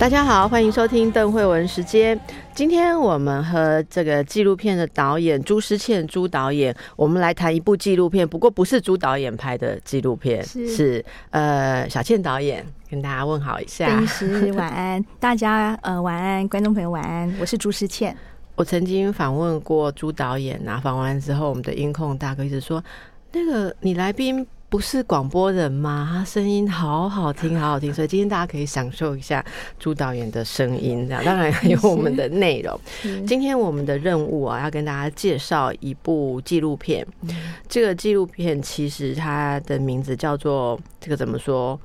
大家好，欢迎收听邓慧文时间。今天我们和这个纪录片的导演朱思倩朱导演，我们来谈一部纪录片，不过不是朱导演拍的纪录片，是呃小倩导演跟大家问好一下。邓师晚安，大家呃晚安，观众朋友晚安，我是朱思倩。我曾经访问过朱导演啊，访完之后，我们的音控大哥一直说，那个你来宾。不是广播人吗？他声音好好听，好好听，所以今天大家可以享受一下朱导演的声音，这样当然还有我们的内容。今天我们的任务啊，要跟大家介绍一部纪录片。这个纪录片其实它的名字叫做这个怎么说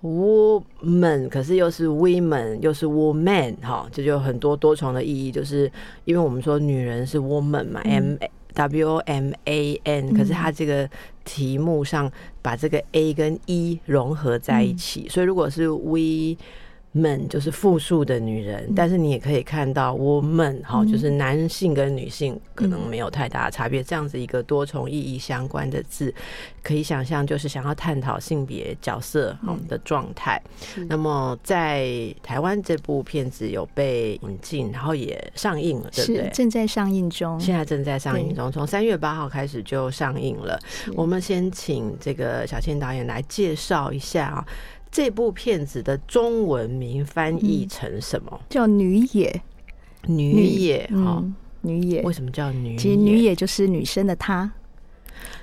？Woman，可是又是 Women，又是 Woman，哈，这就很多多重的意义。就是因为我们说女人是 Woman 嘛，M W O M A N，可是它这个。题目上把这个 A 跟 E 融合在一起，所以如果是 We。们就是复数的女人，但是你也可以看到 woman 哈，就是男性跟女性可能没有太大的差别，这样子一个多重意义相关的字，可以想象就是想要探讨性别角色的状态。那么在台湾这部片子有被引进，然后也上映了，对不对？正在上映中，现在正在上映中，从三月八号开始就上映了。我们先请这个小倩导演来介绍一下啊。这部片子的中文名翻译成什么？叫女野，女野哈，女野。为什么叫女野？其实女野就是女生的她，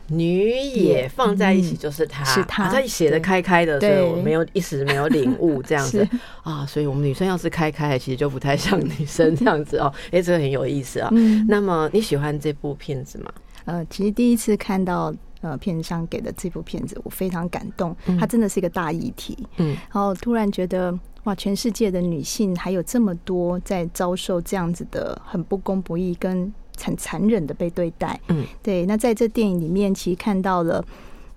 女野放在一起就是她，是她，她写的开开的，所以我没有一时没有领悟 这样子。啊，所以我们女生要是开开，其实就不太像女生这样子哦。哎，这个很有意思啊。那么你喜欢这部片子吗？呃，其实第一次看到。呃，片商给的这部片子，我非常感动。它真的是一个大议题。嗯，然后突然觉得，哇，全世界的女性还有这么多在遭受这样子的很不公不义跟很残忍的被对待。嗯，对。那在这电影里面，其实看到了。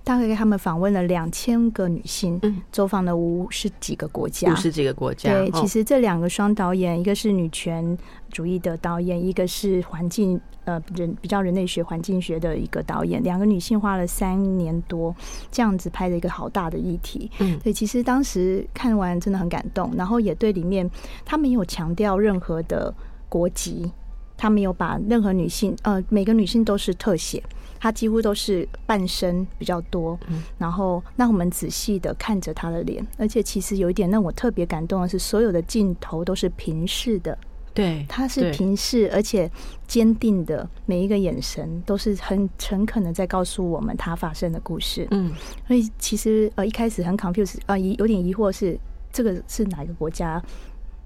大概他们访问了两千个女性，走访了五十几个国家，五十几个国家。对，其实这两个双导演，一个是女权主义的导演，一个是环境呃人比较人类学、环境学的一个导演。两个女性花了三年多这样子拍的一个好大的议题。嗯，对，其实当时看完真的很感动，然后也对里面他没有强调任何的国籍，他没有把任何女性呃每个女性都是特写。他几乎都是半身比较多，然后让我们仔细的看着他的脸，而且其实有一点让我特别感动的是，所有的镜头都是平视的，对，他是平视，而且坚定的每一个眼神都是很诚恳的在告诉我们他发生的故事。嗯，所以其实呃一开始很 confused 啊，疑有点疑惑是这个是哪个国家、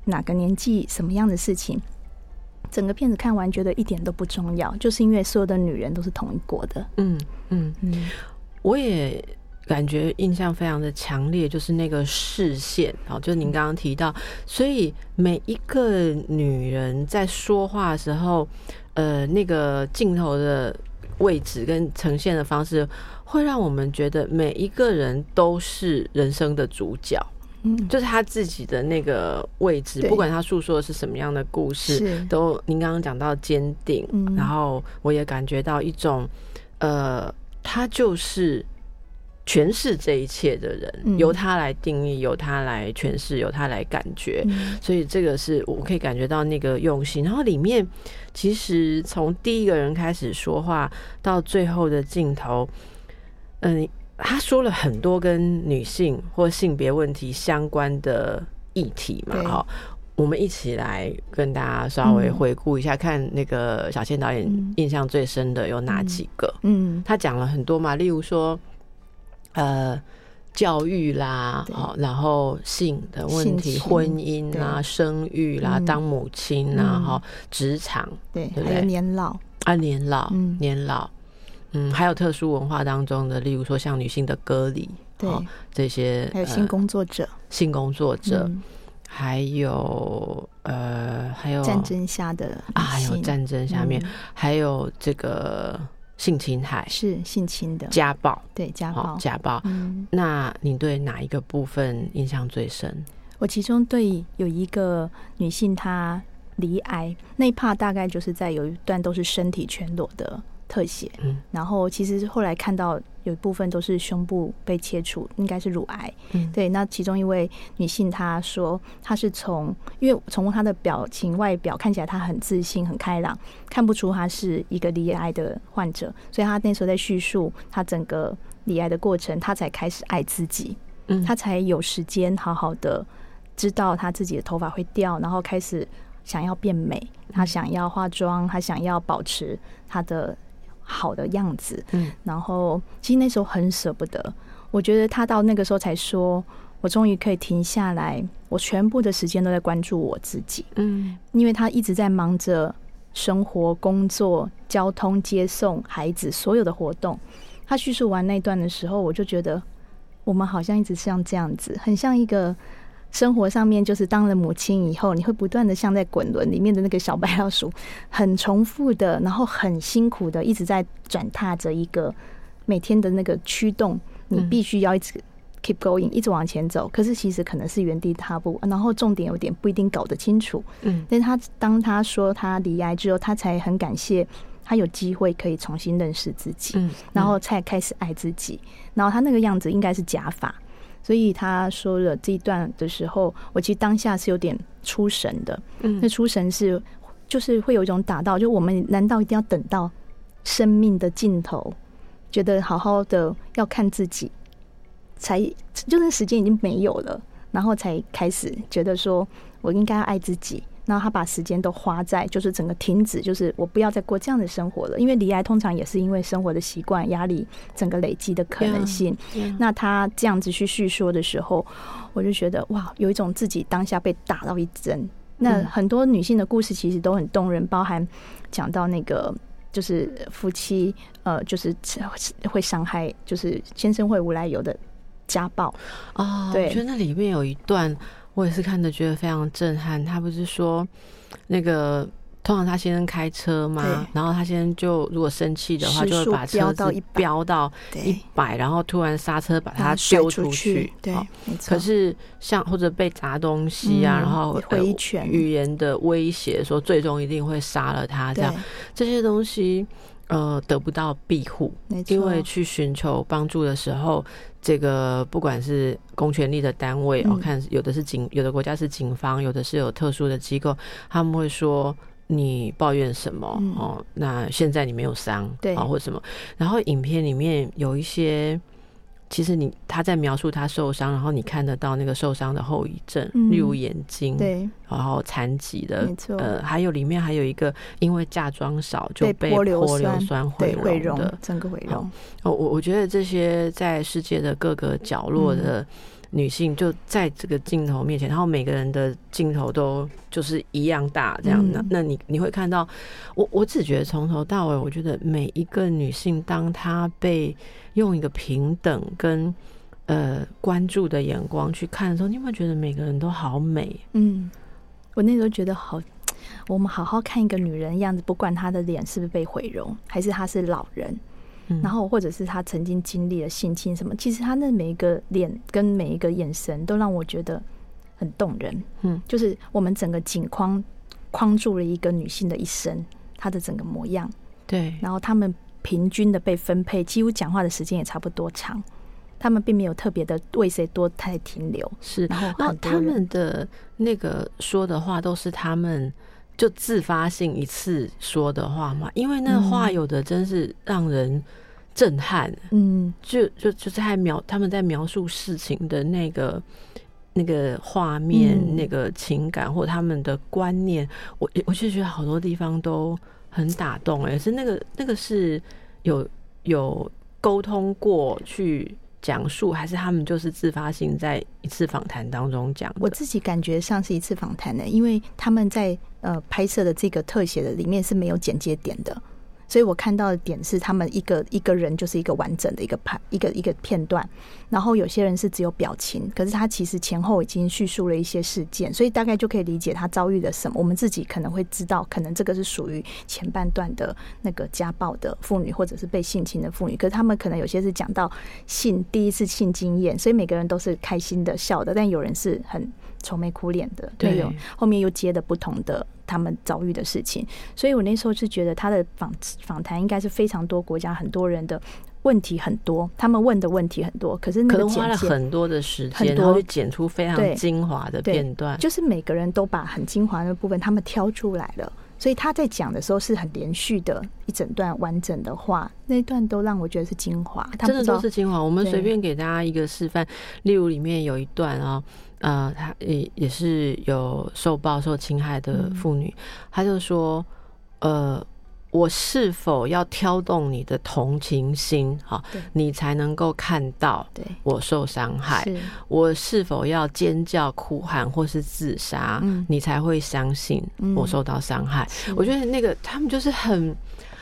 哪个年纪、什么样的事情。整个片子看完，觉得一点都不重要，就是因为所有的女人都是同一国的。嗯嗯嗯，我也感觉印象非常的强烈，就是那个视线哦，就您刚刚提到，所以每一个女人在说话的时候，呃，那个镜头的位置跟呈现的方式，会让我们觉得每一个人都是人生的主角。嗯，就是他自己的那个位置，不管他诉说的是什么样的故事，都您刚刚讲到坚定，然后我也感觉到一种，呃，他就是诠释这一切的人，由他来定义，由他来诠释，由他来感觉，所以这个是我可以感觉到那个用心。然后里面其实从第一个人开始说话到最后的镜头，嗯。他说了很多跟女性或性别问题相关的议题嘛，哈，我们一起来跟大家稍微回顾一下，看那个小倩导演印象最深的有哪几个？嗯，他讲了很多嘛，例如说，呃，教育啦，好，然后性的问题、婚姻啦、生育啦、当母亲啦，哈，职场，对，还有年老。啊，年老，年老。嗯，还有特殊文化当中的，例如说像女性的割礼，对这些，还有性工作者，性工作者，还有呃，还有战争下的啊，还有战争下面，还有这个性侵害、是性侵的，家暴，对家好暴，家暴。嗯，那你对哪一个部分印象最深？我其中对有一个女性她离癌那一 part 大概就是在有一段都是身体全裸的特写，嗯然后其实后来看到有一部分都是胸部被切除，应该是乳癌。嗯对，那其中一位女性她说，她是从因为从她的表情外表看起来她很自信、很开朗，看不出她是一个离癌的患者，所以她那时候在叙述她整个离癌的过程，她才开始爱自己。嗯她才有时间好好的知道她自己的头发会掉，然后开始想要变美，她想要化妆，她想要保持她的好的样子。嗯然后其实那时候很舍不得，我觉得他到那个时候才说，我终于可以停下来，我全部的时间都在关注我自己，嗯因为他一直在忙着生活、工作、交通、接送孩子所有的活动。他叙述完那段的时候，我就觉得我们好像一直像这样子，很像一个生活上面，就是当了母亲以后，你会不断的像在滚轮里面的那个小白老鼠，很重复的，然后很辛苦的一直在转踏着一个每天的那个驱动，你嗯必须要一直 keep going，一直往前走。可是其实可能是原地踏步，然后重点有点不一定搞得清楚。嗯但是他当他说他离癌之后，他才很感谢他有机会可以重新认识自己，嗯，然后才开始爱自己。然后他那个样子应该是假发，所以他说了这一段的时候，我其实当下是有点出神的。嗯那出神是就是会有一种打到，就我们难道一定要等到生命的尽头，觉得好好的要看自己，才就是时间已经没有了，然后才开始觉得说我应该要爱自己。然后他把时间都花在就是整个停止，就是我不要再过这样的生活了，因为离癌通常也是因为生活的习惯、压力整个累积的可能性。嗯那他这样子去叙说的时候，我就觉得哇，有一种自己当下被打到一针。那嗯很多女性的故事其实都很动人，包含讲到那个就是夫妻呃，就是会伤害，就是先生会无来由的家暴。哦，对我觉得那里面有一段，我也是看的觉得非常震撼。他不是说那个。通常他先生开车嘛，然后他先生就如果生气的话，就会把车子飙到100飙到一百，然后突然刹车把它丢出去。对，没错。可是像或者被砸东西啊，嗯然后回一拳语言的威胁，说最终一定会杀了他，这样，这些东西呃得不到庇护，因为去寻求帮助的时候，这个不管是公权力的单位，我、嗯看有的是警，有的国家是警方，有的是有特殊的机构，他们会说。你抱怨什么、嗯哦？那现在你没有伤，对啊、或者什么？然后影片里面有一些，其实你他在描述他受伤，然后你看得到那个受伤的后遗症，嗯。例如眼睛，对，然后残疾的没，错，呃，还有里面还有一个因为嫁妆少就被泼硫酸毁容容的，整个毁容，哦，我我觉得这些在世界的各个角落嗯。的女性，就在这个镜头面前，然后每个人的镜头都就是一样大，这样。嗯那那你你会看到，我我只觉得从头到尾，我觉得每一个女性，当她被用一个平等跟呃关注的眼光去看的时候，你有没有觉得每个人都好美？嗯，我那时候觉得好，我们好好看一个女人样子，不管她的脸是不是被毁容，还是她是老人，嗯然后或者是他曾经经历了性侵什么，其实他那每一个脸跟每一个眼神都让我觉得很动人。嗯，就是我们整个景框框住了一个女性的一生，她的整个模样，对，然后他们平均的被分配，几乎讲话的时间也差不多长。他们并没有特别的为谁多太停留，是。然后他们的那个说的话都是他们就自发性一次说的话嘛，因为那话嗯有的真是让人震撼，嗯，就就就在描他们在描述事情的那个那个画面、嗯那个情感或他们的观念，我我就觉得好多地方都很打动、哎，是那个那个是有有沟通过去。讲述还是他们就是自发性在一次访谈当中讲。我自己感觉像是一次访谈的，因为他们在呃拍摄的这个特写的里面是没有剪接点的，所以我看到的点是，他们一个一个人就是一个完整的一个拍一个一个片段，然后有些人是只有表情，可是他其实前后已经叙述了一些事件，所以大概就可以理解他遭遇了什么。我们自己可能会知道，可能这个是属于前半段的那个家暴的妇女，或者是被性侵的妇女，可是他们可能有些是讲到性第一次性经验，所以每个人都是开心的笑的，但有人是很愁眉苦脸的，对有后面又接的不同的他们遭遇的事情，所以我那时候是觉得他的访访谈应该是非常多国家很多人的问题很多，他们问的问题很多，可是那个可能花了很多的时间，然后去剪出非常精华的片段。就是每个人都把很精华的部分他们挑出来了。所以他在讲的时候是很连续的一整段完整的话，那一段都让我觉得是精华。真的都是精华。我们对随便给大家一个示范，例如里面有一段啊、呃，他也也是有受暴、受侵害的嗯妇女，他就说，呃。我是否要挑动你的同情心，哈，你才能够看到对我受伤害？我是否要尖叫、哭喊或是自杀，嗯你才会相信嗯我受到伤害？是我觉得那个他们就是很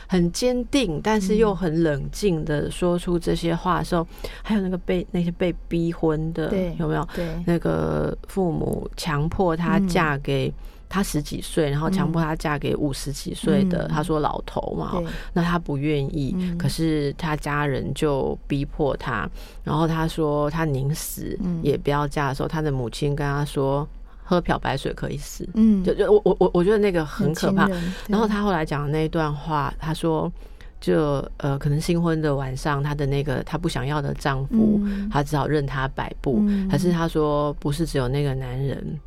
很坚定，但是又很冷静的说出这些话的时候，还有那个被那些被逼婚的对，有没有？对那个父母强迫她嗯嫁给。她十几岁，然后强迫她嫁给五十几岁的，嗯。她说老头嘛，那她不愿意，嗯。可是她家人就逼迫她，然后她说她宁死嗯。也不要嫁的时候，她的母亲跟她说，喝漂白水可以死，嗯。就就我我我我觉得那个很可怕。然后对。她后来讲的那一段话，她说。就呃，可能新婚的晚上，她的那个她不想要的丈夫，嗯。她只好任他摆布。嗯。可是她说，不是只有那个男人，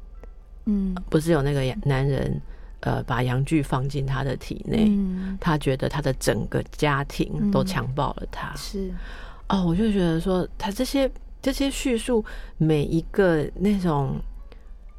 嗯。不是有那个男人，呃，把阳具放进他的体内，嗯。她觉得他的整个家庭都强暴了他。是。哦，我就觉得说，他这些这些叙述每一个那种，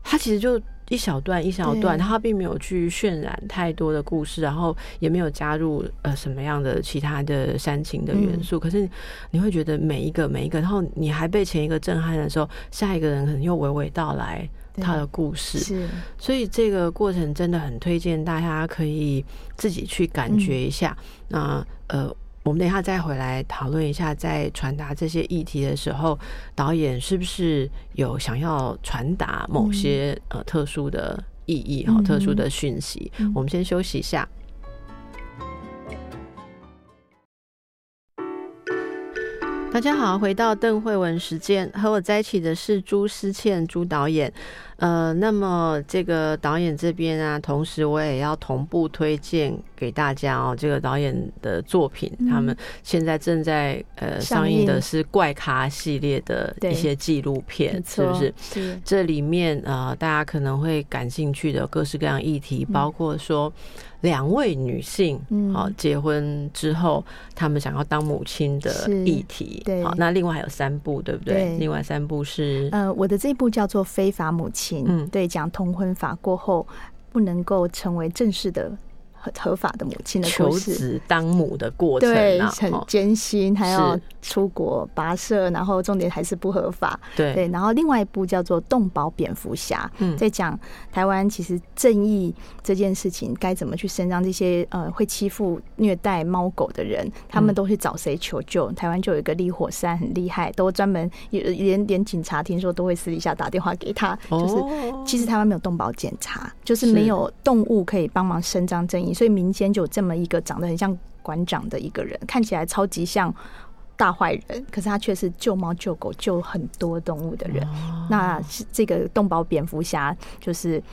他其实就一小段一小段，他并没有去渲染太多的故事，然后也没有加入呃什么样的其他的煽情的元素。可是你会觉得每一个每一个，然后你还被前一个震撼的时候，下一个人可能又娓娓道来他的故事。是所以这个过程真的很推荐大家可以自己去感觉一下。那呃，我们等一下再回来讨论一下，在传达这些议题的时候，导演是不是有想要传达某些、呃特殊的意义哈、嗯特殊的讯息？嗯我们先休息一下。大家好，回到邓慧文时间，和我在一起的是朱思倩朱导演。呃，那么这个导演这边啊，同时我也要同步推荐给大家哦，这个导演的作品，嗯他们现在正在呃上上映的是怪咖系列的一些纪录片，是不是？是这里面呃，大家可能会感兴趣的各式各样议题，包括说两位女性嗯好、结婚之后，她们想要当母亲的是议题。对好，那另外还有三部，对不对？对另外三部是呃，我的这一部叫做《非法母亲》，嗯对，讲同婚法过后不能够成为正式的合合法的母亲的求故事。子当母的过程很哦艰辛，还要出国跋涉，然后重点还是不合法。对对，然后另外一部叫做《动保蝙蝠侠》，嗯在讲台湾其实正义这件事情该怎么去伸张这些呃会欺负虐待猫狗的人，他们嗯都去找谁求救？台湾就有一个立火山很厉害，都专门也连连警察听说都会私底下打电话给他，就是哦其实台湾没有动保检查，就是是没有动物可以帮忙伸张正义，所以民间就有这么一个长得很像馆长的一个人，看起来超级像大坏人，可是他却是救猫救狗救很多动物的人。哦那这个动保蝙蝠侠就是。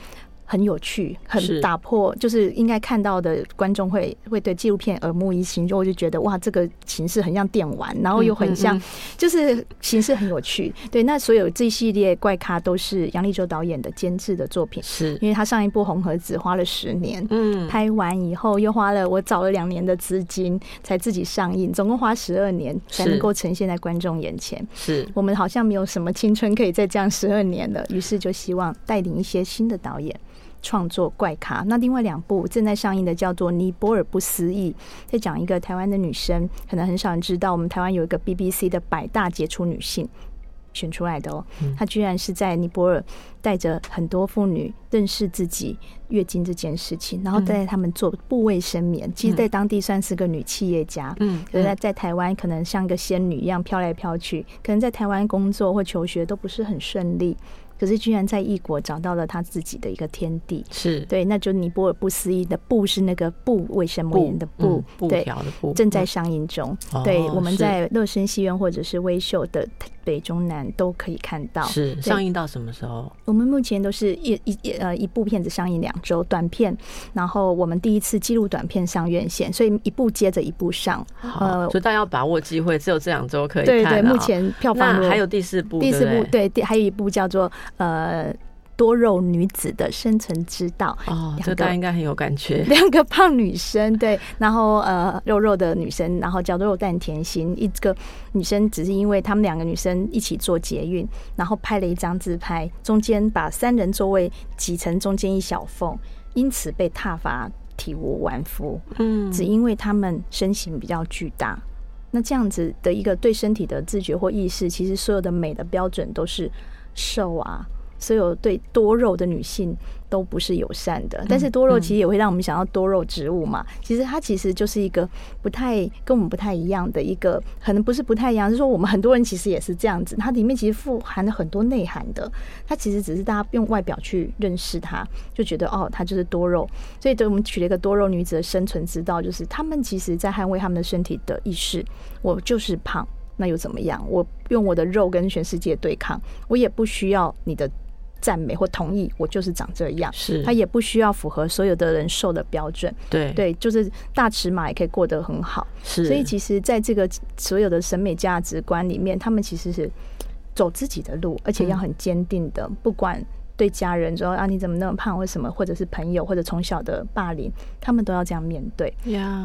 很有趣，很打破，就是应该看到的观众会会对纪录片耳目一新，就我就觉得哇，这个形式很像电玩，然后又很像嗯嗯就是形式很有趣。对，那所有这一系列怪咖都是杨立洲导演的监制的作品，是因为他上一部《红盒子》花了十年。嗯拍完以后，又花了我找了两年的资金才自己上映，总共花十二年才能够呈现在观众眼前。是我们好像没有什么青春可以再这样十二年了，于是就希望带领一些新的导演创作怪咖。那另外两部正在上映的叫做《尼泊尔不思议》，在讲一个台湾的女生，可能很少人知道，我们台湾有一个 BBC 的百大杰出女性。选出来的哦。她居然是在尼泊尔带着很多妇女认识自己月经这件事情，然后带他们做部位生眠。其实，在当地算是个女企业家，嗯，可是在在台湾可能像个仙女一样飘来飘去，可能在台湾工作或求学都不是很顺利。可是居然在异国找到了他自己的一个天地，是对，那就尼泊尔不思议的布是那个布卫生棉的布，布条的布，正在上映中。对，我们在乐生戏院或者是微秀的。北中南都可以看到，是上映到什么时候？我们目前都是一一呃一部片子上映两周，短片，然后我们第一次记录短片上院线，所以一部接着一部上，呃，所以大家要把握机会，只有这两周可以看。对对，目前票房还有第四部，第四部对，还有一部叫做呃。多肉女子的生存之道哦，这大家应该很有感觉。两个胖女生，对，然后呃，肉肉的女生，然后叫肉蛋甜心。一个女生只是因为她们两个女生一起做捷运，然后拍了一张自拍，中间把三人座位挤成中间一小缝，因此被踏伐体无完肤。嗯，只因为她们身形比较巨大。那这样子的一个对身体的自觉或意识，其实所有的美的标准都是瘦啊。所有对多肉的女性都不是友善的，但是多肉其实也会让我们想到多肉植物嘛。其实它其实就是一个不太跟我们不太一样的一个，可能不是不太一样，是说我们很多人其实也是这样子。它里面其实富含了很多内涵的，它其实只是大家用外表去认识它，就觉得哦，它就是多肉。所以，对我们取了一个多肉女子的生存之道，就是他们其实在捍卫他们的身体的意识。我就是胖，那又怎么样？我用我的肉跟全世界对抗，我也不需要你的。赞美或同意，我就是长这样。是，他也不需要符合所有的人瘦的标准。对对，就是大尺码也可以过得很好。是，所以其实，在这个所有的审美价值观里面，他们其实是走自己的路，而且要很坚定的，不管。对家人说啊，你怎么那么胖？或什么？或者是朋友，或者从小的霸凌，他们都要这样面对。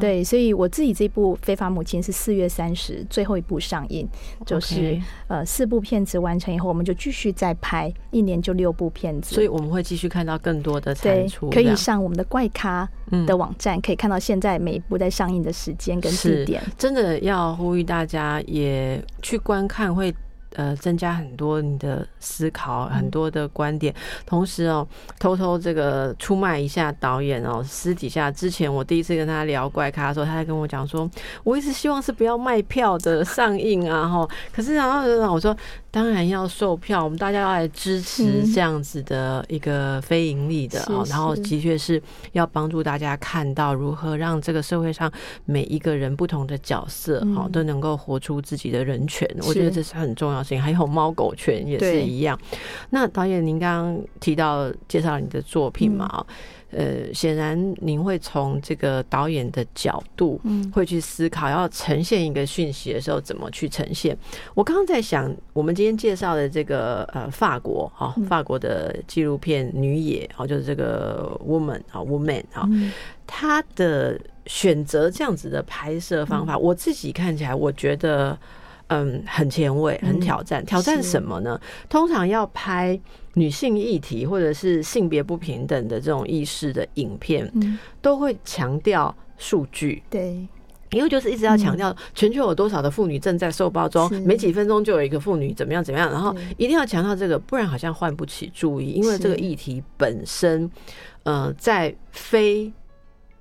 对，所以我自己这部《非法母亲》是四月三十最后一部上映，就是呃四部片子完成以后，我们就继续再拍，一年就六部片子。所以我们会继续看到更多的产出，可以上我们的怪咖的网站，可以看到现在每一部在上映的时间跟地点。真的要呼吁大家也去观看会。呃，增加很多你的思考，很多的观点。同时哦，偷偷这个出卖一下导演哦。私底下之前，我第一次跟他聊怪咖的时候，他在跟我讲说，我一直希望是不要卖票的上映啊，哈。可是然后我说。当然要售票，我们大家要来支持这样子的一个非盈利的哦，然后的确是要帮助大家看到如何让这个社会上每一个人不同的角色哦都能够活出自己的人权，我觉得这是很重要事情。还有猫狗犬也是一样。那导演，您刚刚提到介绍你的作品嘛？呃，显然您会从这个导演的角度，嗯，会去思考要呈现一个讯息的时候怎么去呈现。我刚刚在想，我们今天介绍的这个呃法国哈，法国的纪录片《女野》哦，就是这个 woman 啊，woman 啊，他的选择这样子的拍摄方法，我自己看起来我觉得嗯很前卫，很挑战。挑战什么呢？通常要拍。女性议题或者是性别不平等的这种意识的影片，都会强调数据。对，因为就是一直要强调全球有多少的妇女正在受暴中，每几分钟就有一个妇女怎么样怎么样，然后一定要强调这个，不然好像唤不起注意。因为这个议题本身，呃，在非。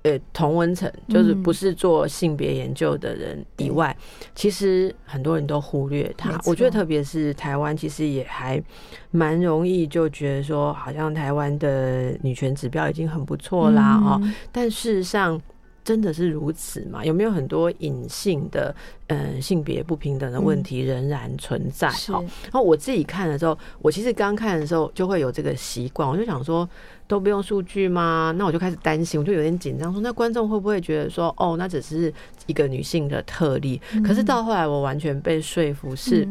呃，同温层就是不是做性别研究的人以外，其实很多人都忽略他。我觉得，特别是台湾，其实也还蛮容易就觉得说，好像台湾的女权指标已经很不错啦，哦。但事实上。真的是如此吗？有没有很多隐性的嗯性别不平等的问题仍然存在？好，然后我自己看的时候，我其实刚看的时候就会有这个习惯，我就想说都不用数据吗？那我就开始担心，我就有点紧张，说那观众会不会觉得说哦，那只是一个女性的特例？可是到后来，我完全被说服是。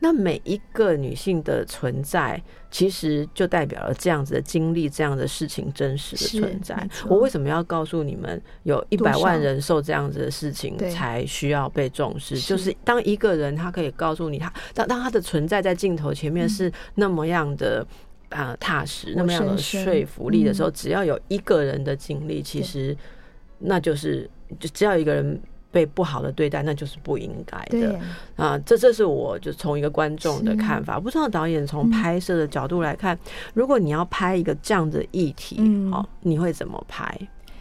那每一个女性的存在，其实就代表了这样子的经历，这样的事情真实的存在。我为什么要告诉你们，有一百万人受这样子的事情才需要被重视？就是当一个人他可以告诉你，他当当他的存在在镜头前面是那么样的啊踏实，那么样的说服力的时候，只要有一个人的经历，其实那就是就只要一个人。被不好的对待，那就是不应该的。对，啊。这这是我就从一个观众的看法，不知道导演从拍摄的角度来看，如果你要拍一个这样的议题，嗯。好，你会怎么拍？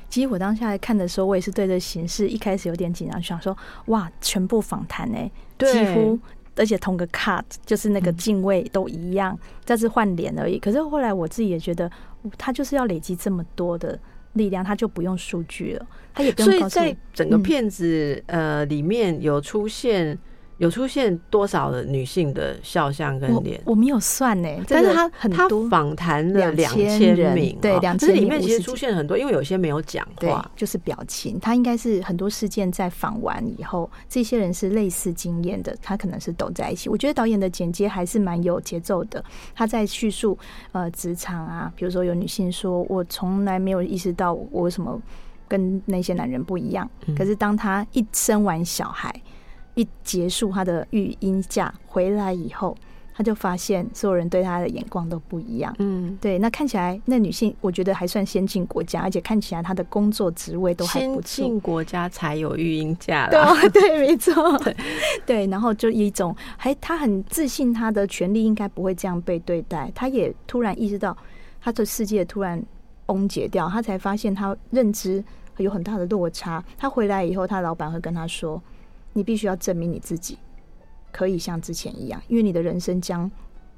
其实我当下来看的时候，我也是对这形式一开始有点紧张，想说哇，全部访谈哎，几乎而且同个 cut 就是那个敬畏都一样，但是换脸而已。可是后来我自己也觉得，他就是要累积这么多的力量，他就不用数据了，他也不所以用告诉在整个嗯。片子、呃里面有出现有出现多少的女性的肖像跟我脸？我没有算呢，这个但是他他很多访谈了两2000千人名，对哦2000可是里面其实出现很多，因为有些没有讲对话，，就是表情。他应该是很多事件在访完以后，这些人是类似经验的，他可能是抖在一起。我觉得导演的剪接还是蛮有节奏的。他在叙述呃职场啊，比如说有女性说：“我从来没有意识到我为什么跟那些男人不一样。嗯可是当他一生完小孩，一结束他的育婴假回来以后，他就发现所有人对他的眼光都不一样。嗯，对，那看起来那女性，我觉得还算先进国家，而且看起来她的工作职位都还不错。进国家才有育婴假对 对，没错，对对，然后就一种还她很自信，她的权利应该不会这样被对待。她也突然意识到，她的世界突然崩解掉，她才发现她认知有很大的落差。她回来以后，她老板会跟她说：“你必须要证明你自己可以像之前一样，因为你的人生将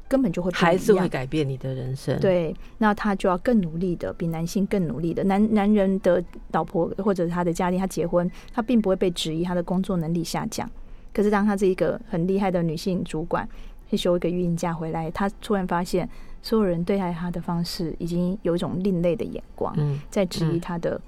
根本就会不孩子会改变你的人生。，对，那他就要更努力的，比男性更努力的。男男人的老婆或者他的家庭，他结婚，他并不会被质疑他的工作能力下降。可是当他是一个很厉害的女性主管，去休一个孕假回来，他突然发现所有人对待他的方式已经有一种另类的眼光，嗯，在质疑嗯他的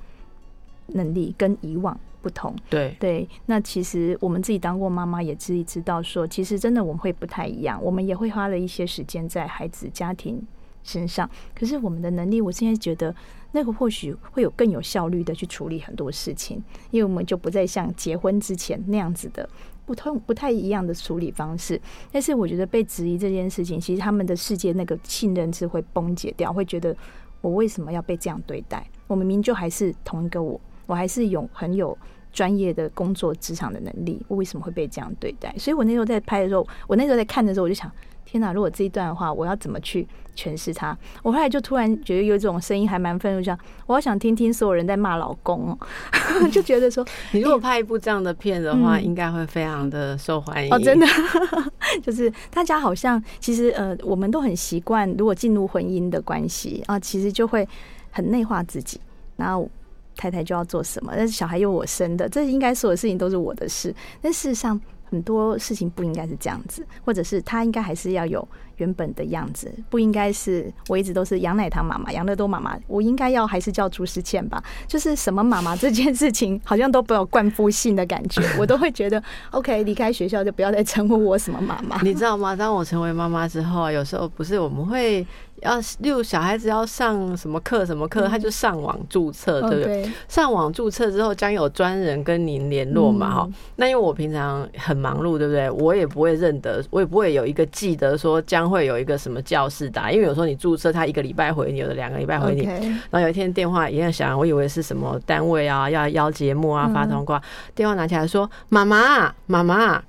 能力跟以往不同。对，对，那其实我们自己当过妈妈，也自己知道说，其实真的我们会不太一样，我们也会花了一些时间在孩子、家庭身上。可是我们的能力，我现在觉得那个或许会有更有效率的去处理很多事情，因为我们就不再像结婚之前那样子的不同、不太一样的处理方式。但是我觉得被质疑这件事情，其实他们的世界那个信任是会崩解掉，会觉得我为什么要被这样对待？我明明就还是同一个我，我还是有很有专业的工作职场的能力，我为什么会被这样对待？所以我那时候在拍的时候，我那时候在看的时候，我就想，天哪！如果这一段的话，我要怎么去诠释它？我后来就突然觉得有一种声音还蛮愤怒，想我好想听听所有人在骂老公哦，就觉得说 你如果拍一部这样的片的话，嗯应该会非常的受欢迎。哦，真的，就是大家好像其实呃，我们都很习惯，如果进入婚姻的关系啊，其实就会很内化自己，然后太太就要做什么，但是小孩又我生的，这应该所有事情都是我的事，但事实上。很多事情不应该是这样子，或者是他应该还是要有原本的样子，不应该是我一直都是杨奶糖妈妈、杨乐多妈妈，我应该要还是叫朱时倩吧？就是什么妈妈这件事情，好像都不有冠夫性的感觉，我都会觉得 OK，离开学校就不要再称呼我什么妈妈。你知道吗？当我成为妈妈之后，有时候不是我们会要，例如小孩子要上什么课什么课，他就上网注册，哦对不对？上网注册之后，将有专人跟您联络嘛，哈、嗯那因为我平常很忙碌，对不对？我也不会认得，我也不会有一个记得说将会有一个什么教室打，因为有时候你注册，他一个礼拜回你，有的两个礼拜回你。然后有一天电话一样响，我以为是什么单位啊，要邀节目啊，嗯发通告，电话拿起来说：“妈妈，妈妈。”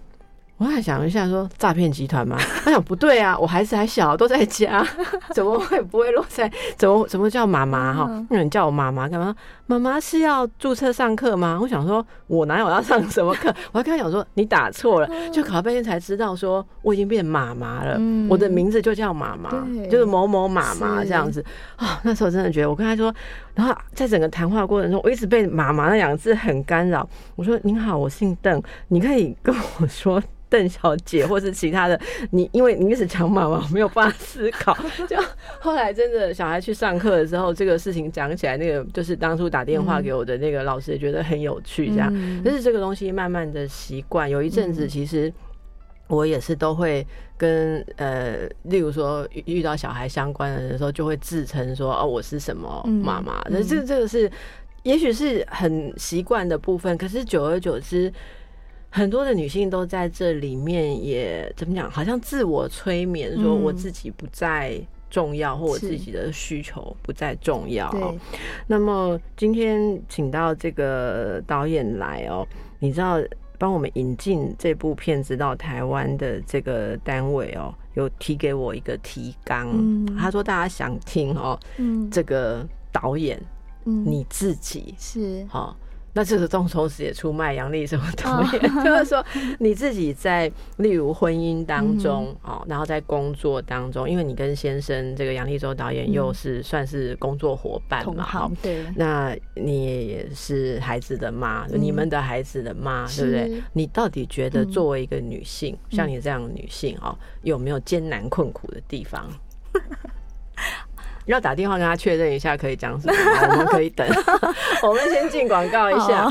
我还想一下，说诈骗集团吗？我想不对啊，我孩子还小，都在家，怎么会不会落在？怎么怎么叫妈妈哈嗯？那你叫我妈妈干嘛？妈妈是要注册上课吗？我想说，我哪有要上什么课？我还跟他讲说，你打错了，就考了半天才知道说我已经变妈妈了，嗯我的名字就叫妈妈，就是某某妈妈这样子啊。那时候真的觉得，我跟他说，然后在整个谈话过程中，我一直被“妈妈”那两个字很干扰。我说：“您好，我姓邓，你可以跟我说。”邓小姐，或是其他的，你因为你一直讲妈妈，我没有办法思考。就后来真的小孩去上课的时候，这个事情讲起来，那个就是当初打电话给我的那个老师也觉得很有趣，这样。嗯但是这个东西慢慢的习惯，有一阵子嗯其实我也是都会跟呃，例如说遇遇到小孩相关的人的时候，就会自称说哦，我是什么嗯妈妈。那、嗯这这个是也许是很习惯的部分，可是久而久之。很多的女性都在这里面也怎么讲？好像自我催眠，说嗯我自己不再重要，或我自己的需求不再重要。那么今天请到这个导演来哦，你知道帮我们引进这部片子到台湾的这个单位哦，有提给我一个提纲，嗯。他说大家想听哦，嗯。这个导演嗯。你自己是。好、那这个同同时也出卖杨丽什么导演，就是说你自己在例如婚姻当中哦，然后在工作当中，因为你跟先生这个杨丽洲导演又是算是工作伙伴嘛，好，对，那你也是孩子的妈，嗯你们的孩子的妈，对不对？你到底觉得嗯。作为一个女性，像你这样的女性哦，有没有艰难困苦的地方？要打电话跟他确认一下可以讲什么吗？我们可以等。我们先进广告一下。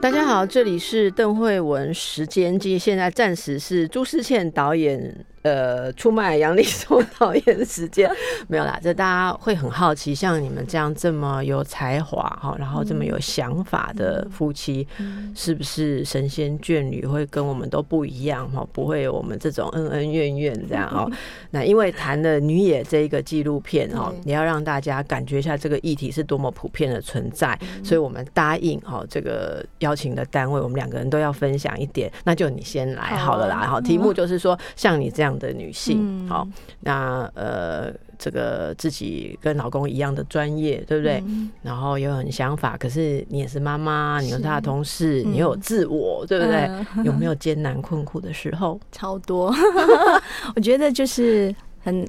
大家好，这里是邓慧文时间机，现在暂时是朱思倩导演呃出卖杨丽松 导演的时间，没有啦，这大家会很好奇，像你们这样这么有才华哈，然后这么有想法的夫妻，是不是神仙眷侣会跟我们都不一样哈？不会有我们这种恩恩怨怨这样哦。那因为谈了女野这一个纪录片哦对，也要让大家感觉一下这个议题是多么普遍的存在，所以我们答应哦这个邀请的单位，我们两个人都要分享一点，那就你先来好了啦。好，题目就是说像你这样的女性，嗯好，那呃这个自己跟老公一样的专业，对不对？嗯然后也很想法，可是你也是妈妈，你又是他的同事，嗯你又有自我，对不对？嗯有没有艰难困苦的时候？超多。我觉得就是很，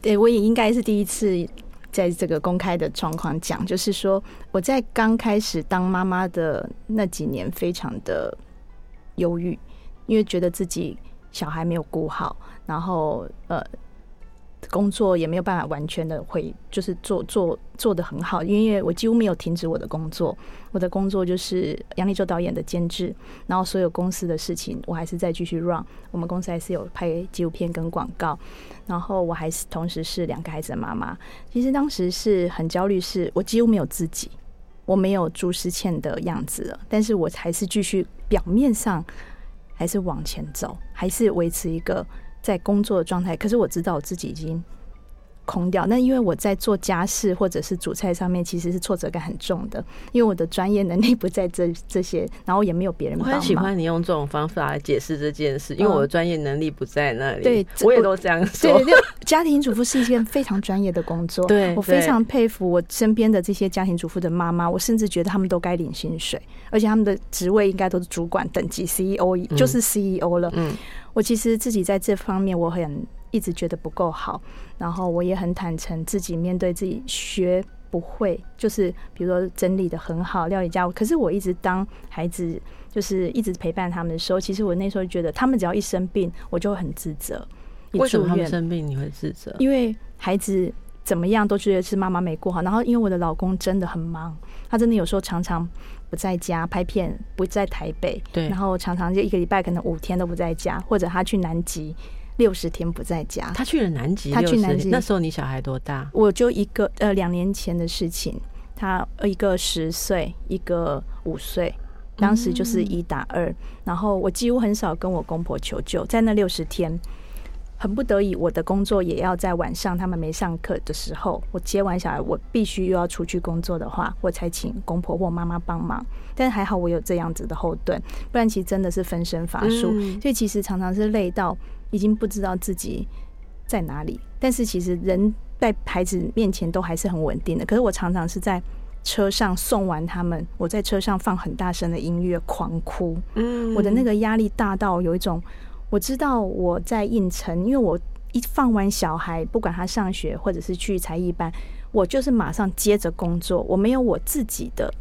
对我也应该是第一次在这个公开的状况讲，就是说我在刚开始当妈妈的那几年，非常的忧郁，因为觉得自己小孩没有顾好，然后呃。工作也没有办法完全的回，就是做做做的很好，因为我几乎没有停止我的工作。我的工作就是杨立洲导演的监制，然后所有公司的事情我还是在继续 run。我们公司还是有拍纪录片跟广告，然后我还是同时是两个孩子的妈妈。其实当时是很焦虑，是我几乎没有自己，我没有朱思倩的样子了，但是我还是继续表面上还是往前走，还是维持一个在工作的状态。可是我知道我自己已经。空掉，那因为我在做家事或者是煮菜上面，其实是挫折感很重的，因为我的专业能力不在这这些，然后也没有别人我。很喜欢你用这种方法来解释这件事，因为我的专业能力不在那里。嗯对我也都这样说。对，家庭主妇是一件非常专业的工作。对我非常佩服我身边的这些家庭主妇的妈妈，我甚至觉得他们都该领薪水，而且他们的职位应该都是主管等级，CEO 就是 CEO 了。嗯，我其实自己在这方面我很一直觉得不够好，然后我也很坦诚自己面对自己学不会，就是比如说整理的很好，料理家务。可是我一直当孩子就是一直陪伴他们的时候，其实我那时候觉得他们只要一生病，我就会很自责。为什么他们生病你会自责？因为孩子怎么样都觉得是妈妈没过好，然后因为我的老公真的很忙，他真的有时候常常不在家拍片，不在台北，对然后常常就一个礼拜可能五天都不在家，或者他去南极六十天不在家。他去了南极，他去南极那时候你小孩多大？我就一个呃两年前的事情，他呃一个十岁，一个五岁。当时就是一打二，然后我几乎很少跟我公婆求救，在那六十天，很不得已，我的工作也要在晚上他们没上课的时候，我接完小孩，我必须又要出去工作的话，我才请公婆或妈妈帮忙。但还好我有这样子的后盾，不然其实真的是分身乏术。嗯所以其实常常是累到已经不知道自己在哪里。但是其实人在孩子面前都还是很稳定的。可是我常常是在车上送完他们，我在车上放很大声的音乐狂哭。嗯我的那个压力大到有一种，我知道我在应承，因为我一放完小孩，不管他上学或者是去才艺班，我就是马上接着工作，我没有我自己的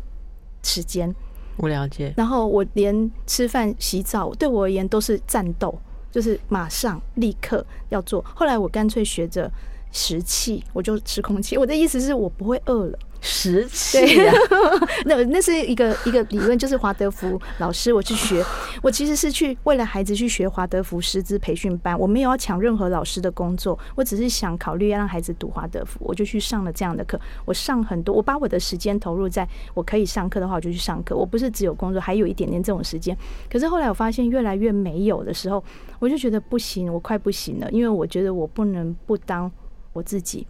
时间。我了解。然后我连吃饭、洗澡，对我而言都是战斗，就是马上立刻要做。后来我干脆学着食气，我就吃空气。我的意思是我不会饿了，实气啊！那那是一个一个理论，就是华德福老师，我去学，我其实是去为了孩子去学华德福师资培训班，我没有要抢任何老师的工作，我只是想考虑要让孩子读华德福，我就去上了这样的课。我上很多，我把我的时间投入在我可以上课的话，我就去上课。我不是只有工作，还有一点点这种时间。可是后来我发现越来越没有的时候，我就觉得不行，我快不行了，因为我觉得我不能不当我自己。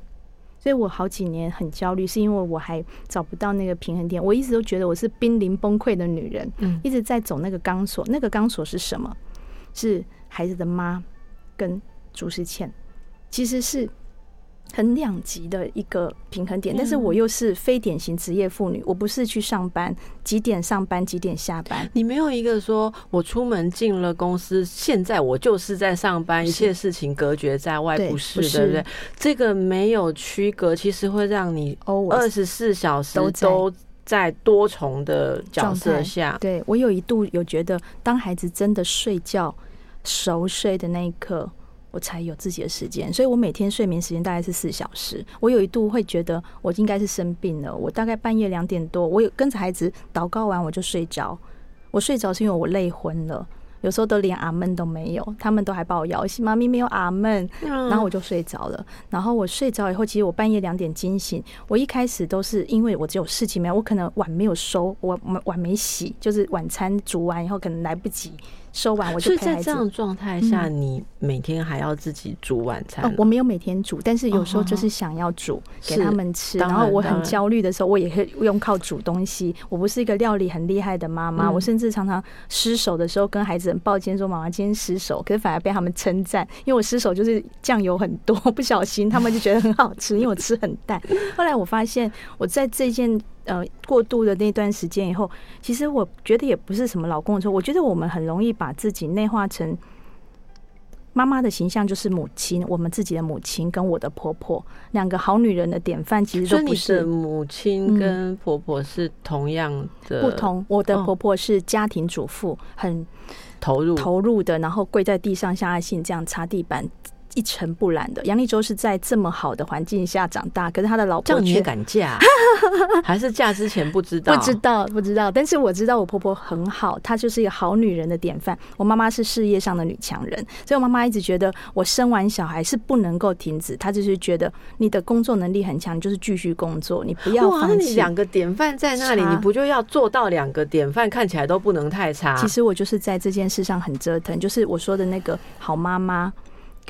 所以我好几年很焦虑，是因为我还找不到那个平衡点。我一直都觉得我是濒临崩溃的女人，嗯，一直在走那个钢索。那个钢索是什么？是孩子的妈跟朱世倩，其实是。很两极的一个平衡点，但是我又是非典型职业妇女，我不是去上班，几点上班几点下班？你没有一个说我出门进了公司，现在我就是在上班，一切事情隔绝在外，不是对不对？这个没有区隔，其实会让你二十四小时都在多重的角色下。对我有一度有觉得，当孩子真的睡觉熟睡的那一刻。我才有自己的时间，所以我每天睡眠时间大概是四小时。我有一度会觉得我应该是生病了，我大概半夜两点多，我有跟着孩子祷告完我就睡着。我睡着是因为我累昏了，有时候都连阿闷都没有，他们都还把我摇醒，妈咪没有阿闷，然后我就睡着了。然后我睡着以后，其实我半夜两点惊醒。我一开始都是因为我只有事情没有，我可能碗没有收，我碗没洗，就是晚餐煮完以后可能来不及。收完我就在这样状态下，你每天还要自己煮晚餐？我没有每天煮，但是有时候就是想要煮给他们吃。然后我很焦虑的时候，我也可以用靠煮东西。我不是一个料理很厉害的妈妈，我甚至常常失手的时候跟孩子很抱歉说：“妈妈今天失手。”可是反而被他们称赞，因为我失手就是酱油很多，不小心他们就觉得很好吃，因为我吃很淡。后来我发现我在这件。呃，过渡的那段时间以后，其实我觉得也不是什么老公的错。我觉得我们很容易把自己内化成妈妈的形象，就是母亲，我们自己的母亲跟我的婆婆两个好女人的典范，其实都不是。母亲跟婆婆是同样的不同。我的婆婆是家庭主妇，很投入投入的，然后跪在地上下信这样擦地板。一尘不染的杨立洲是在这么好的环境下长大，可是他的老婆你也敢嫁？还是嫁之前不知道？不知道，不知道。但是我知道我婆婆很好，她就是一个好女人的典范。我妈妈是事业上的女强人，所以我妈妈一直觉得我生完小孩是不能够停止，她就是觉得你的工作能力很强，就是继续工作，你不要放弃。两个典范在那里，你不就要做到两个典范看起来都不能太差？其实我就是在这件事上很折腾，就是我说的那个好妈妈。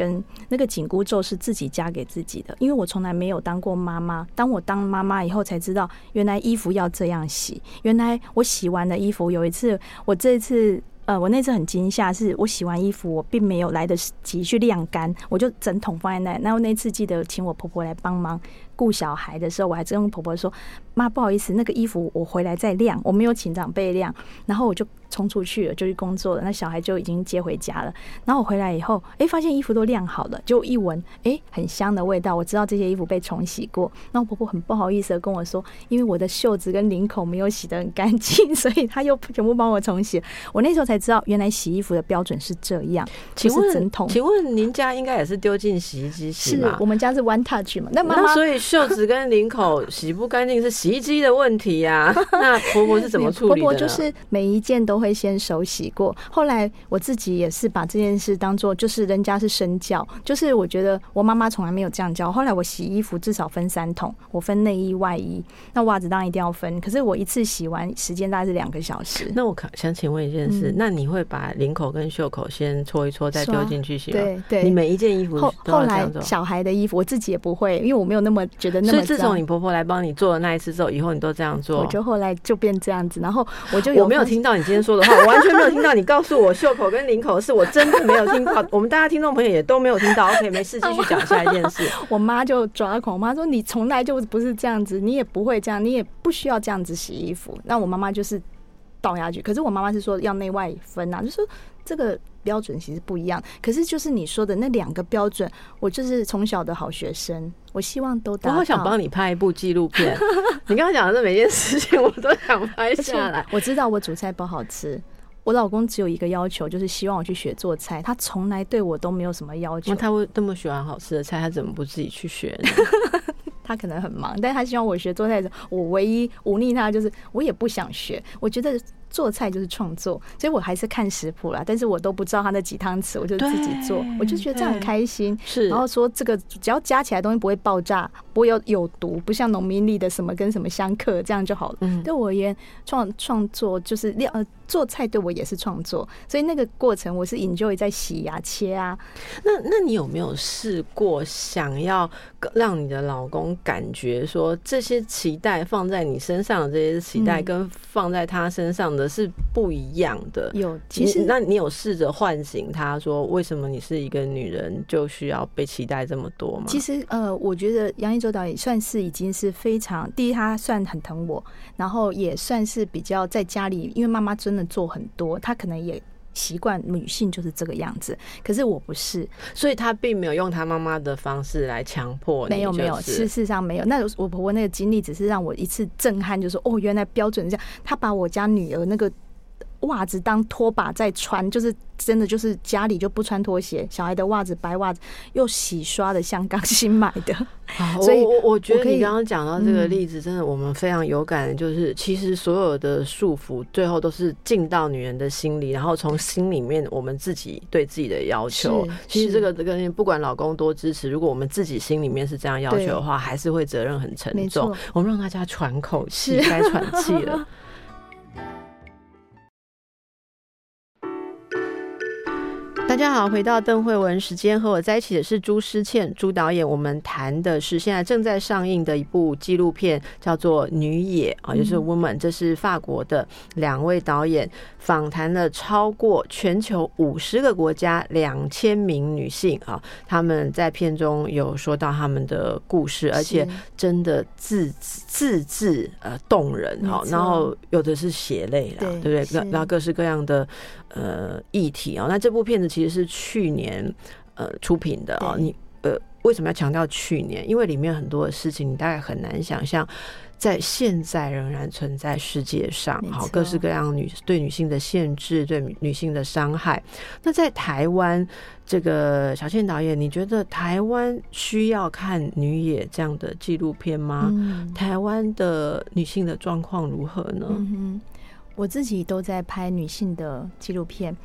跟那个紧箍咒是自己加给自己的，因为我从来没有当过妈妈。当我当妈妈以后，才知道原来衣服要这样洗。原来我洗完的衣服，有一次我这次呃，我那次很惊吓，是我洗完衣服，我并没有来得及去晾干，我就整桶放在那。然后那次记得请我婆婆来帮忙顾小孩的时候，我还跟婆婆说：“妈，不好意思，那个衣服我回来再晾，我没有请长辈晾。”然后我就。冲出去了，就去工作了。那小孩就已经接回家了。然后我回来以后，哎，发现衣服都晾好了，就一闻，哎，很香的味道。我知道这些衣服被重洗过。那我婆婆很不好意思的跟我说，因为我的袖子跟领口没有洗得很干净，所以她又全部帮我重洗。我那时候才知道，原来洗衣服的标准是这样。请问，请问您家应该也是丢进洗衣机洗吗？我们家是 One Touch 嘛？那那所以袖子跟领口洗不干净是洗衣机的问题呀？那婆婆是怎么处理的？婆婆就是每一件都会先手洗过，后来我自己也是把这件事当做就是人家是身教，就是我觉得我妈妈从来没有这样教。后来我洗衣服至少分三桶，我分内衣外衣，那袜子当然一定要分。可是我一次洗完时间大概是两个小时。那我可想请问一件事，那你会把领口跟袖口先搓一搓，再丢进去洗吗？对对，你每一件衣服后后来小孩的衣服我自己也不会，因为我没有那么觉得那么。所以自从你婆婆来帮你做的那一次之后，以后你都这样做。我就后来就变这样子，然后我就我没有听到你今天说的话。我完全没有听到你告诉我袖口跟领口是我真的没有听到，我们大家听众朋友也都没有听到。OK，没事，继续讲下一件事。我妈就抓狂，我妈说你从来就不是这样子，你也不会这样，你也不需要这样子洗衣服。那我妈妈就是倒下去，可是我妈妈是说要内外分啊，就说这个标准其实不一样。可是就是你说的那两个标准，我就是从小的好学生。我希望都达到。我想帮你拍一部纪录片。你刚刚讲的这每件事情，我都想拍下来。我知道我煮菜不好吃，我老公只有一个要求，就是希望我去学做菜。他从来对我都没有什么要求。他会这么喜欢好吃的菜，他怎么不自己去学呢？他可能很忙，但他希望我学做菜的时候，我唯一忤逆他就是我也不想学，我觉得。做菜就是创作，所以我还是看食谱啦，但是我都不知道他那几汤匙，我就自己做，我就觉得这样很开心。是，然后说这个只要加起来东西不会爆炸，不会有有毒，不像农民里的什么跟什么相克，这样就好了。嗯，对我而言，创创作就是料呃做菜对我也是创作，所以那个过程我是 enjoy 在洗呀切啊。那那你有没有试过想要让你的老公感觉说这些期待放在你身上的这些期待跟放在他身上的？是不一样的。有，其实那你有试着唤醒他说，为什么你是一个女人就需要被期待这么多吗？其实，呃，我觉得杨一周导演算是已经是非常第一，他算很疼我，然后也算是比较在家里，因为妈妈真的做很多，他可能也习惯女性就是这个样子。可是我不是，所以她并没有用她妈妈的方式来强迫你。没有，没有，事实上没有。那我婆婆那个经历只是让我一次震撼，就是哦，原来标准这样。她把我家女儿那个。袜子当拖把在穿，就是真的就是家里就不穿拖鞋，小孩的袜子白袜子又洗刷的像刚新买的。所以，我我觉得你刚刚讲到这个例子，真的我们非常有感，就是其实所有的束缚最后都是进到女人的心里，然后从心里面我们自己对自己的要求。其实这个这个不管老公多支持，如果我们自己心里面是这样要求的话，还是会责任很沉重。我们让大家喘口气，该喘气了。家好，回到邓慧文时间，和我在一起的是朱诗倩朱导演。我们谈的是现在正在上映的一部纪录片，叫做《女野》啊，就是 Woman，这是法国的两位导演访谈了超过全球五十个国家两千名女性啊，他们在片中有说到他们的故事，而且真的字字字呃动人哈，然后有的是血泪啦，对不对？然后各式各样的。呃，议题啊，那这部片子其实是去年呃出品的啊。你呃为什么要强调去年？因为里面很多的事情，你大概很难想象，在现在仍然存在世界上，好各式各样女对女性的限制，对女性的伤害。那在台湾，这个小倩导演，你觉得台湾需要看女野这样的纪录片吗？台湾的女性的状况如何呢？我自己都在拍女性的纪录片，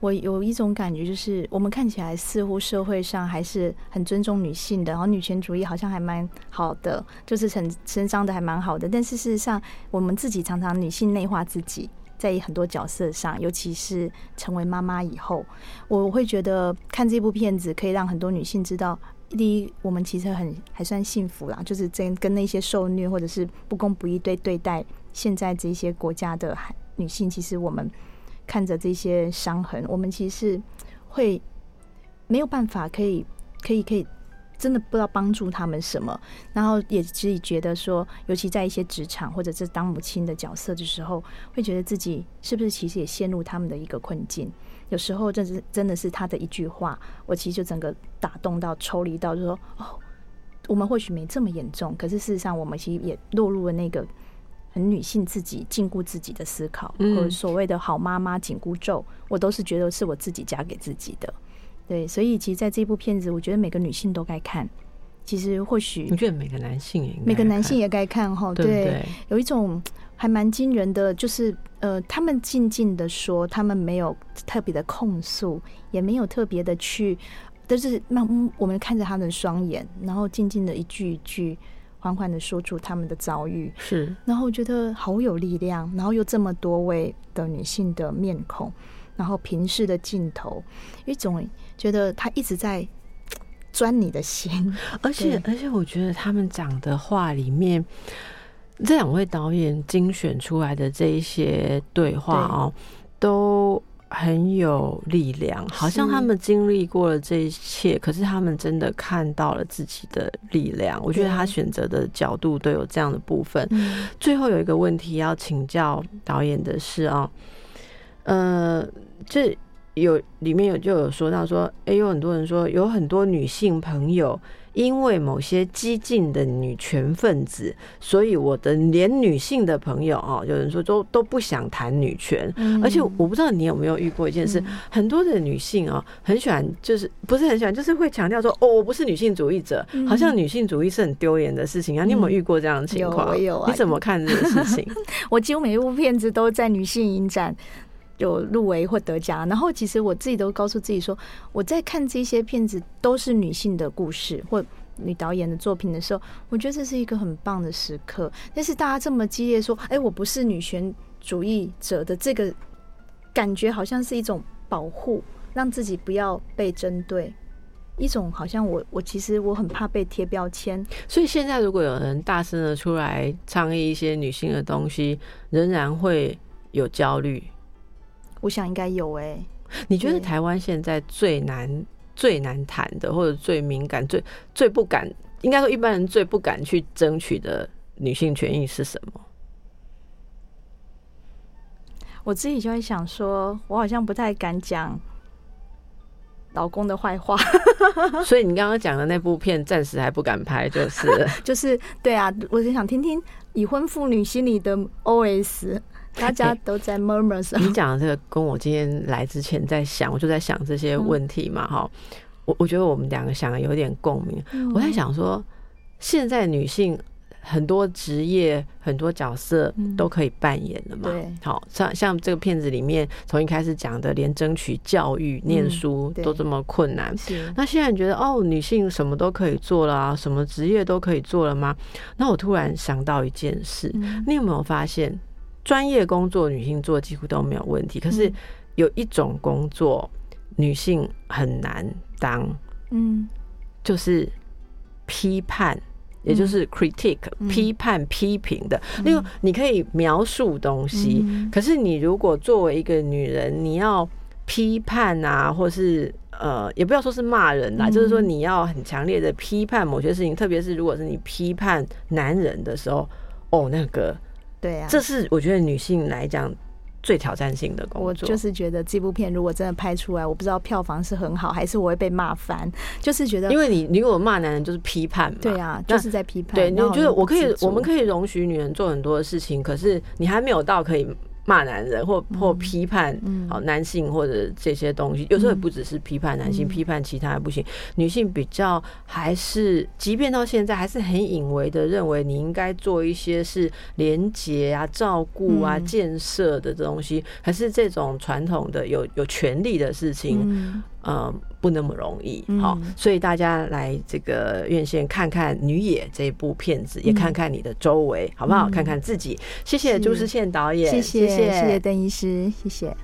我有一种感觉，就是我们看起来似乎社会上还是很尊重女性的，然后女权主义好像还蛮好的，就是成成长的还蛮好的。但是事实上，我们自己常常女性内化自己，在很多角色上，尤其是成为妈妈以后，我会觉得看这部片子可以让很多女性知道，第一，我们其实很还算幸福啦，就是跟跟那些受虐或者是不公不义对对待。现在这些国家的女性，其实我们看着这些伤痕，我们其实会没有办法可以可以可以真的不知道帮助他们什么，然后也自己觉得说，尤其在一些职场或者是当母亲的角色的时候，会觉得自己是不是其实也陷入他们的一个困境？有时候这是真的是他的一句话，我其实就整个打动到抽离到，就说哦，我们或许没这么严重，可是事实上我们其实也落入了那个。很女性自己禁锢自己的思考，或者所谓的好妈妈紧箍咒，我都是觉得是我自己加给自己的。对，所以其实在这部片子，我觉得每个女性都该看。其实或许我觉得每个男性也每个男性也该看哈。对，有一种还蛮惊人的，就是呃，他们静静的说，他们没有特别的控诉，也没有特别的去，但是那我们看着他的双眼，然后静静的一句一句。缓缓的说出他们的遭遇，是，然后觉得好有力量，然后又这么多位的女性的面孔，然后平视的镜头，一种觉得他一直在钻你的心，而且而且我觉得他们讲的话里面，这两位导演精选出来的这一些对话哦，都。很有力量，好像他们经历过了这一切，可是他们真的看到了自己的力量。我觉得他选择的角度都有这样的部分。最后有一个问题要请教导演的是啊，呃，这有里面有就有说到说，哎，有很多人说有很多女性朋友。因为某些激进的女权分子，所以我的连女性的朋友哦，有人说都都不想谈女权，而且我不知道你有没有遇过一件事，很多的女性啊，很喜欢，就是不是很喜欢，就是会强调说，哦，我不是女性主义者，好像女性主义是很丢脸的事情啊。你有没有遇过这样的情况？有啊。你怎么看这个事情？我几乎每一部片子都在女性影展。有入围或得奖，然后其实我自己都告诉自己说，我在看这些片子都是女性的故事或女导演的作品的时候，我觉得这是一个很棒的时刻。但是大家这么激烈说，哎，我不是女权主义者的这个感觉，好像是一种保护，让自己不要被针对，一种好像我我其实我很怕被贴标签。所以现在如果有人大声的出来倡议一些女性的东西，仍然会有焦虑。我想应该有哎，你觉得台湾现在最难最难谈的，或者最敏感、最最不敢，应该说一般人最不敢去争取的女性权益是什么？我自己就会想说，我好像不太敢讲老公的坏话，所以你刚刚讲的那部片暂时还不敢拍，就是 就是对啊，我就想听听已婚妇女心里的 OS。大家都在 murmur 你讲的这个跟我今天来之前在想，我就在想这些问题嘛，哈。我我觉得我们两个想的有点共鸣。我在想说，现在女性很多职业、很多角色都可以扮演了嘛。对，好像像这个片子里面从一开始讲的，连争取教育、念书都这么困难。那现在你觉得哦，女性什么都可以做了，啊什么职业都可以做了吗？那我突然想到一件事，你有没有发现？专业工作女性做几乎都没有问题，可是有一种工作女性很难当，嗯，就是批判，也就是 critique 批判批评的。因为你可以描述东西，可是你如果作为一个女人，你要批判啊，或是呃，也不要说是骂人啦，就是说你要很强烈的批判某些事情，特别是如果是你批判男人的时候，哦，那个。对啊，这是我觉得女性来讲最挑战性的工作。我就是觉得这部片如果真的拍出来，我不知道票房是很好，还是我会被骂翻。就是觉得，因为你你如果骂男人就是批判嘛，对啊，就是在批判。对，你觉得我可以，我们可以容许女人做很多的事情，可是你还没有到可以。骂男人或或批判好男性或者这些东西，有时候也不只是批判男性，批判其他不行。女性比较还是，即便到现在还是很隐微的认为你应该做一些是廉洁啊、照顾啊、建设的东西，还是这种传统的有有权利的事情。呃，不那么容易，好，所以大家来这个院线看看《女野》这部片子，也看看你的周围，好不好？看看自己。谢谢朱思倩导演，谢谢谢谢邓医师，谢谢。